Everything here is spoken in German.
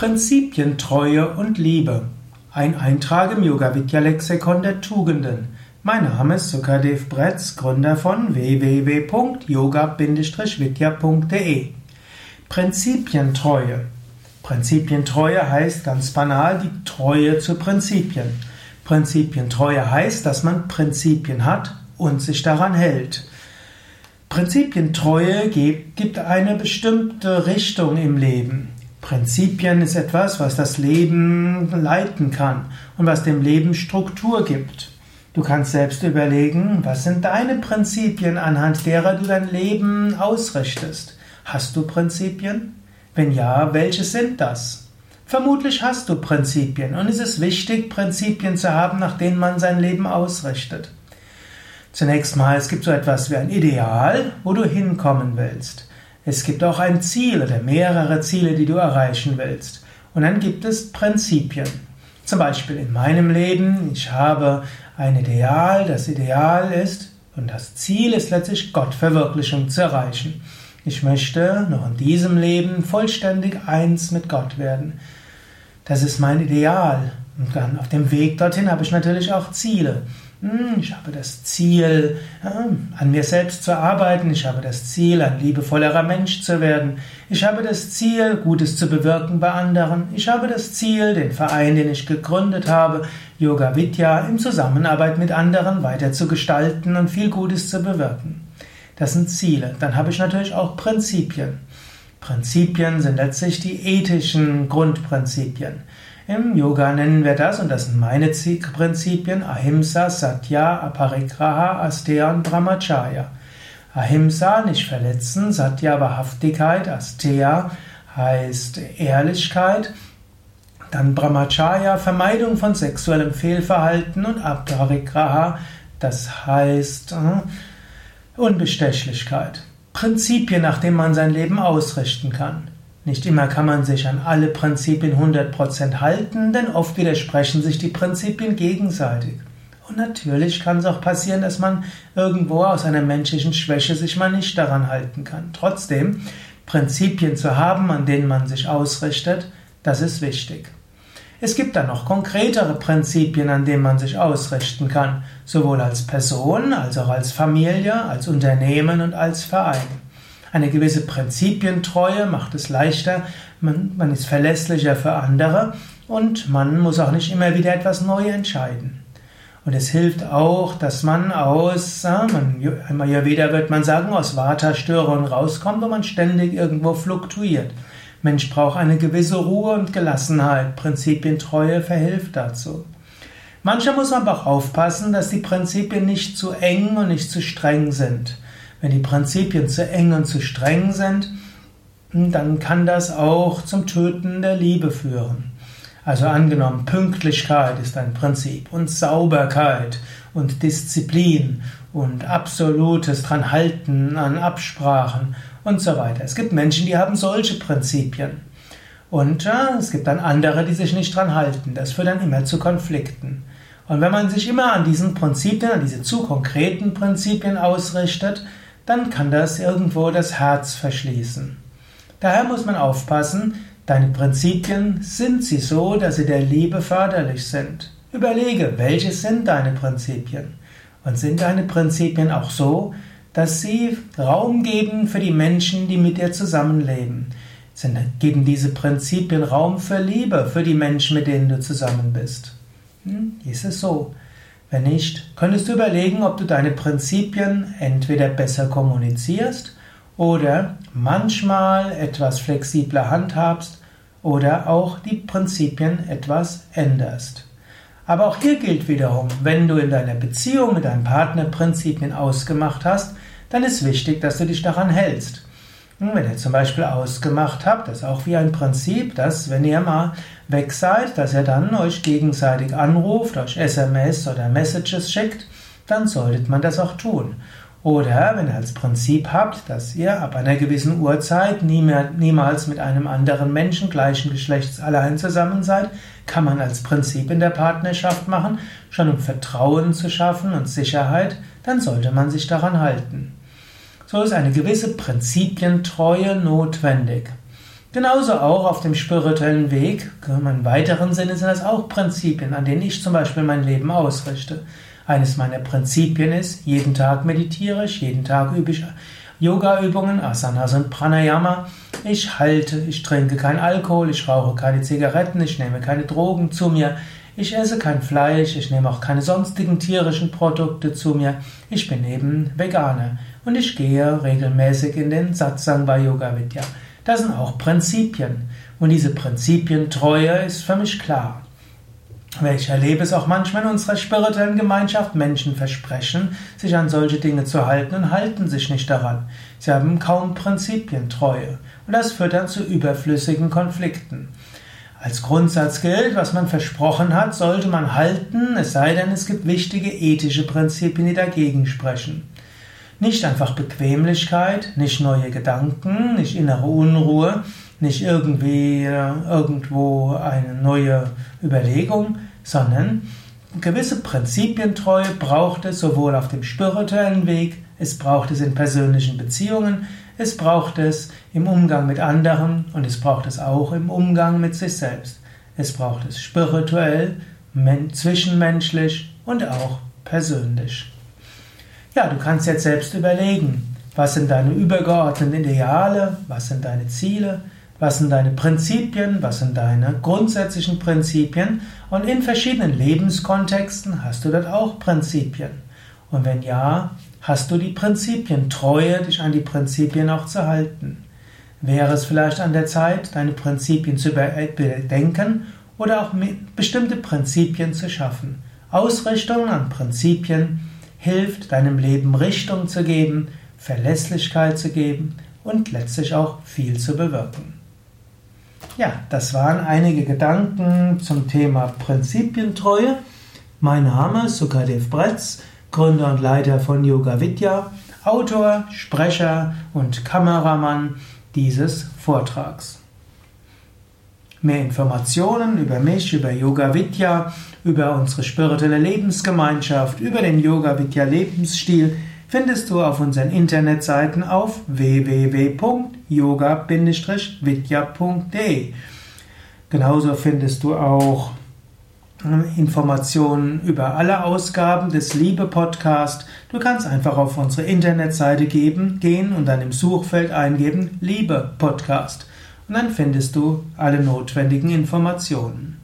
Prinzipientreue und Liebe. Ein Eintrag im Yoga Vidya Lexikon der Tugenden. Mein Name ist Sukadev Bretz, Gründer von www.yoga-vidya.de. Prinzipientreue. Prinzipientreue heißt ganz banal die Treue zu Prinzipien. Prinzipientreue heißt, dass man Prinzipien hat und sich daran hält. Prinzipientreue gibt eine bestimmte Richtung im Leben. Prinzipien ist etwas, was das Leben leiten kann und was dem Leben Struktur gibt. Du kannst selbst überlegen, was sind deine Prinzipien, anhand derer du dein Leben ausrichtest. Hast du Prinzipien? Wenn ja, welche sind das? Vermutlich hast du Prinzipien und es ist wichtig, Prinzipien zu haben, nach denen man sein Leben ausrichtet. Zunächst mal, es gibt so etwas wie ein Ideal, wo du hinkommen willst. Es gibt auch ein Ziel oder mehrere Ziele, die du erreichen willst. Und dann gibt es Prinzipien. Zum Beispiel in meinem Leben, ich habe ein Ideal, das Ideal ist und das Ziel ist letztlich Gottverwirklichung zu erreichen. Ich möchte noch in diesem Leben vollständig eins mit Gott werden. Das ist mein Ideal. Und dann auf dem Weg dorthin habe ich natürlich auch Ziele. Hm, ich habe das Ziel, an mir selbst zu arbeiten. Ich habe das Ziel, ein liebevollerer Mensch zu werden. Ich habe das Ziel, Gutes zu bewirken bei anderen. Ich habe das Ziel, den Verein, den ich gegründet habe, Yoga Vidya, in Zusammenarbeit mit anderen weiter zu gestalten und viel Gutes zu bewirken. Das sind Ziele. Dann habe ich natürlich auch Prinzipien. Prinzipien sind letztlich die ethischen Grundprinzipien. Im Yoga nennen wir das, und das sind meine Prinzipien, Ahimsa, Satya, Aparigraha, Asteya und Brahmacharya. Ahimsa, nicht verletzen, Satya, Wahrhaftigkeit, Asteya heißt Ehrlichkeit, dann Brahmacharya, Vermeidung von sexuellem Fehlverhalten und Aparigraha, das heißt äh, Unbestechlichkeit. Prinzipien, nach denen man sein Leben ausrichten kann. Nicht immer kann man sich an alle Prinzipien 100% halten, denn oft widersprechen sich die Prinzipien gegenseitig. Und natürlich kann es auch passieren, dass man irgendwo aus einer menschlichen Schwäche sich mal nicht daran halten kann. Trotzdem, Prinzipien zu haben, an denen man sich ausrichtet, das ist wichtig. Es gibt dann noch konkretere Prinzipien, an denen man sich ausrichten kann, sowohl als Person, als auch als Familie, als Unternehmen und als Verein. Eine gewisse Prinzipientreue macht es leichter, man, man ist verlässlicher für andere und man muss auch nicht immer wieder etwas neu entscheiden. Und es hilft auch, dass man aus, einmal ja wieder wird man sagen, aus Vata-Störungen rauskommt, wo man ständig irgendwo fluktuiert. Mensch braucht eine gewisse Ruhe und Gelassenheit. Prinzipientreue verhilft dazu. Manchmal muss man aber auch aufpassen, dass die Prinzipien nicht zu eng und nicht zu streng sind. Wenn die Prinzipien zu eng und zu streng sind, dann kann das auch zum Töten der Liebe führen. Also angenommen, Pünktlichkeit ist ein Prinzip und Sauberkeit und Disziplin und absolutes Dranhalten an Absprachen und so weiter. Es gibt Menschen, die haben solche Prinzipien. Und ja, es gibt dann andere, die sich nicht dran halten. Das führt dann immer zu Konflikten. Und wenn man sich immer an diesen Prinzipien, an diese zu konkreten Prinzipien ausrichtet, dann kann das irgendwo das Herz verschließen. Daher muss man aufpassen, deine Prinzipien, sind sie so, dass sie der Liebe förderlich sind? Überlege, welche sind deine Prinzipien? Und sind deine Prinzipien auch so, dass sie Raum geben für die Menschen, die mit dir zusammenleben? Sind, geben diese Prinzipien Raum für Liebe für die Menschen, mit denen du zusammen bist? Hm? Ist es so? Wenn nicht, könntest du überlegen, ob du deine Prinzipien entweder besser kommunizierst oder manchmal etwas flexibler handhabst oder auch die Prinzipien etwas änderst. Aber auch hier gilt wiederum, wenn du in deiner Beziehung mit deinem Partner Prinzipien ausgemacht hast, dann ist wichtig, dass du dich daran hältst. Wenn ihr zum Beispiel ausgemacht habt, das ist auch wie ein Prinzip, dass wenn ihr mal weg seid, dass ihr dann euch gegenseitig anruft, euch SMS oder Messages schickt, dann solltet man das auch tun. Oder wenn ihr als Prinzip habt, dass ihr ab einer gewissen Uhrzeit nie mehr, niemals mit einem anderen Menschen gleichen Geschlechts allein zusammen seid, kann man als Prinzip in der Partnerschaft machen, schon um Vertrauen zu schaffen und Sicherheit, dann sollte man sich daran halten. So ist eine gewisse Prinzipientreue notwendig. Genauso auch auf dem spirituellen Weg, im weiteren Sinne sind das auch Prinzipien, an denen ich zum Beispiel mein Leben ausrichte. Eines meiner Prinzipien ist, jeden Tag meditiere ich, jeden Tag übe ich Yoga-Übungen, Asanas und Pranayama. Ich halte, ich trinke kein Alkohol, ich rauche keine Zigaretten, ich nehme keine Drogen zu mir, ich esse kein Fleisch, ich nehme auch keine sonstigen tierischen Produkte zu mir. Ich bin eben Veganer und ich gehe regelmäßig in den Satsang bei Yoga Vidya. Das sind auch Prinzipien und diese Prinzipientreue ist für mich klar. Ich erlebe es auch manchmal in unserer spirituellen Gemeinschaft. Menschen versprechen, sich an solche Dinge zu halten und halten sich nicht daran. Sie haben kaum Prinzipientreue. Und das führt dann zu überflüssigen Konflikten. Als Grundsatz gilt, was man versprochen hat, sollte man halten, es sei denn, es gibt wichtige ethische Prinzipien, die dagegen sprechen. Nicht einfach Bequemlichkeit, nicht neue Gedanken, nicht innere Unruhe, nicht irgendwie äh, irgendwo eine neue Überlegung, sondern gewisse Prinzipientreue braucht es sowohl auf dem spirituellen Weg, es braucht es in persönlichen Beziehungen, es braucht es im Umgang mit anderen und es braucht es auch im Umgang mit sich selbst. Es braucht es spirituell, zwischenmenschlich und auch persönlich. Ja, du kannst jetzt selbst überlegen, was sind deine übergeordneten Ideale, was sind deine Ziele, was sind deine Prinzipien, was sind deine grundsätzlichen Prinzipien und in verschiedenen Lebenskontexten hast du dort auch Prinzipien. Und wenn ja, hast du die Prinzipien, treue dich an die Prinzipien auch zu halten. Wäre es vielleicht an der Zeit, deine Prinzipien zu überdenken oder auch bestimmte Prinzipien zu schaffen? Ausrichtung an Prinzipien hilft deinem Leben Richtung zu geben, Verlässlichkeit zu geben und letztlich auch viel zu bewirken. Ja, das waren einige Gedanken zum Thema Prinzipientreue. Mein Name ist Sukadev Bretz, Gründer und Leiter von Yoga Vidya, Autor, Sprecher und Kameramann dieses Vortrags. Mehr Informationen über mich, über Yoga Vidya, über unsere spirituelle Lebensgemeinschaft, über den Yoga Vidya Lebensstil findest du auf unseren Internetseiten auf www.yoga-vidya.de. Genauso findest du auch Informationen über alle Ausgaben des Liebe Podcast. Du kannst einfach auf unsere Internetseite geben, gehen und dann im Suchfeld eingeben Liebe Podcast. Und dann findest du alle notwendigen Informationen.